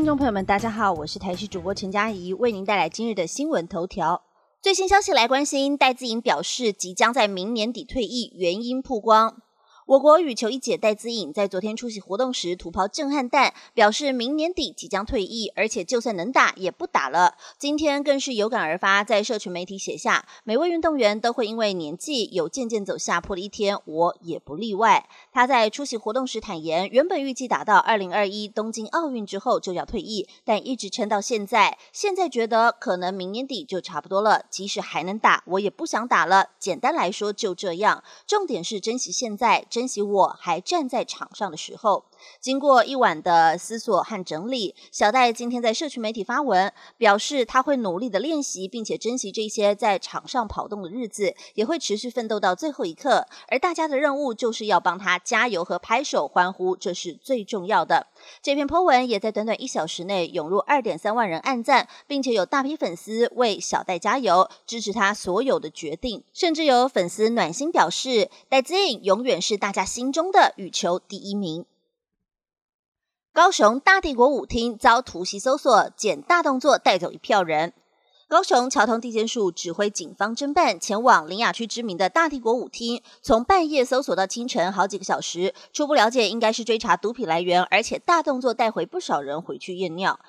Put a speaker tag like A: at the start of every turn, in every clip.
A: 听众朋友们，大家好，我是台视主播陈佳怡，为您带来今日的新闻头条。最新消息来关心，戴资颖表示即将在明年底退役，原因曝光。我国羽球一姐戴资颖在昨天出席活动时吐抛震撼弹，表示明年底即将退役，而且就算能打也不打了。今天更是有感而发，在社群媒体写下：每位运动员都会因为年纪有渐渐走下坡的一天，我也不例外。他在出席活动时坦言，原本预计打到二零二一东京奥运之后就要退役，但一直撑到现在。现在觉得可能明年底就差不多了，即使还能打，我也不想打了。简单来说就这样，重点是珍惜现在。珍珍惜我还站在场上的时候。经过一晚的思索和整理，小戴今天在社区媒体发文，表示他会努力的练习，并且珍惜这些在场上跑动的日子，也会持续奋斗到最后一刻。而大家的任务就是要帮他加油和拍手欢呼，这是最重要的。这篇 po 文也在短短一小时内涌入二点三万人按赞，并且有大批粉丝为小戴加油，支持他所有的决定，甚至有粉丝暖心表示，戴资颖永远是大家心中的羽球第一名。高雄大帝国舞厅遭突袭搜索，捡大动作带走一票人。高雄桥头地检署指挥警方侦办，前往林雅区知名的大帝国舞厅，从半夜搜索到清晨，好几个小时。初步了解，应该是追查毒品来源，而且大动作带回不少人回去验尿。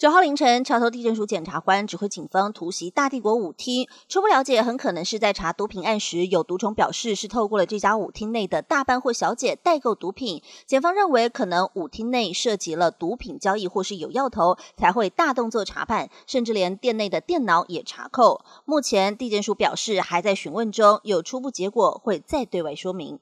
A: 九号凌晨，桥头地检署检察官指挥警方突袭大帝国舞厅。初步了解，很可能是在查毒品案时，有毒虫表示是透过了这家舞厅内的大班或小姐代购毒品。检方认为，可能舞厅内涉及了毒品交易或是有要头，才会大动作查办，甚至连店内的电脑也查扣。目前地检署表示还在询问中，有初步结果会再对外说明。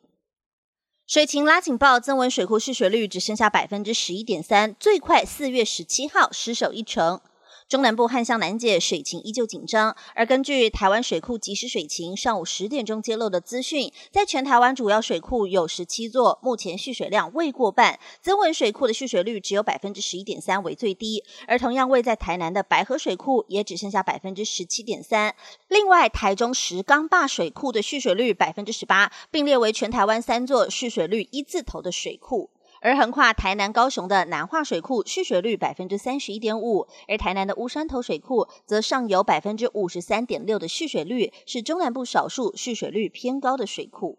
A: 水情拉警报，增文水库蓄水率只剩下百分之十一点三，最快四月十七号失守一成。中南部旱象难解，水情依旧紧张。而根据台湾水库即时水情上午十点钟揭露的资讯，在全台湾主要水库有十七座，目前蓄水量未过半。增文水库的蓄水率只有百分之十一点三，为最低。而同样位在台南的白河水库也只剩下百分之十七点三。另外，台中石冈坝水库的蓄水率百分之十八，并列为全台湾三座蓄水率一字头的水库。而横跨台南、高雄的南化水库蓄水率百分之三十一点五，而台南的乌山头水库则上游百分之五十三点六的蓄水率，是中南部少数蓄水率偏高的水库。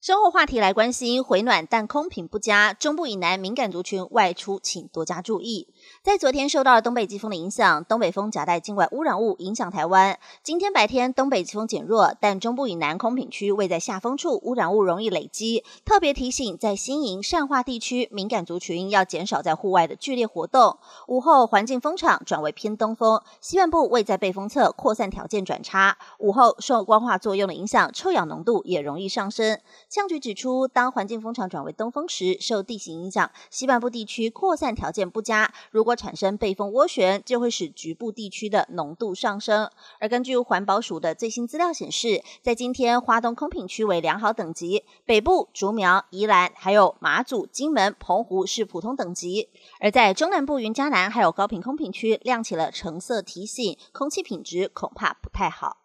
A: 生活话题来关心，回暖但空品不佳，中部以南敏感族群外出请多加注意。在昨天受到了东北季风的影响，东北风夹带境外污染物影响台湾。今天白天东北季风减弱，但中部以南空品区位在下风处，污染物容易累积。特别提醒，在新营、善化地区敏感族群要减少在户外的剧烈活动。午后环境风场转为偏东风，西半部位在背风侧，扩散条件转差。午后受光化作用的影响，臭氧浓度也容易上升。气象局指出，当环境风场转为东风时，受地形影响，西半部地区扩散条件不佳。如果产生背风涡旋，就会使局部地区的浓度上升。而根据环保署的最新资料显示，在今天，花东空品区为良好等级，北部、竹苗、宜兰还有马祖、金门、澎湖是普通等级。而在中南部云嘉南还有高频空品区，亮起了橙色提醒，空气品质恐怕不太好。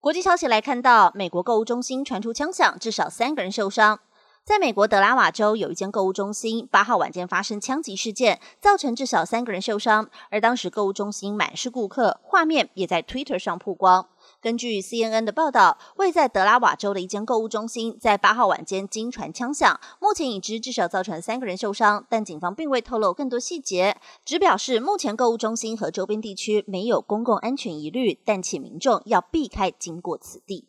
A: 国际消息来看到，美国购物中心传出枪响，至少三个人受伤。在美国德拉瓦州有一间购物中心，八号晚间发生枪击事件，造成至少三个人受伤。而当时购物中心满是顾客，画面也在 Twitter 上曝光。根据 CNN 的报道，位在德拉瓦州的一间购物中心在八号晚间惊传枪响，目前已知至少造成三个人受伤，但警方并未透露更多细节，只表示目前购物中心和周边地区没有公共安全疑虑，但请民众要避开经过此地。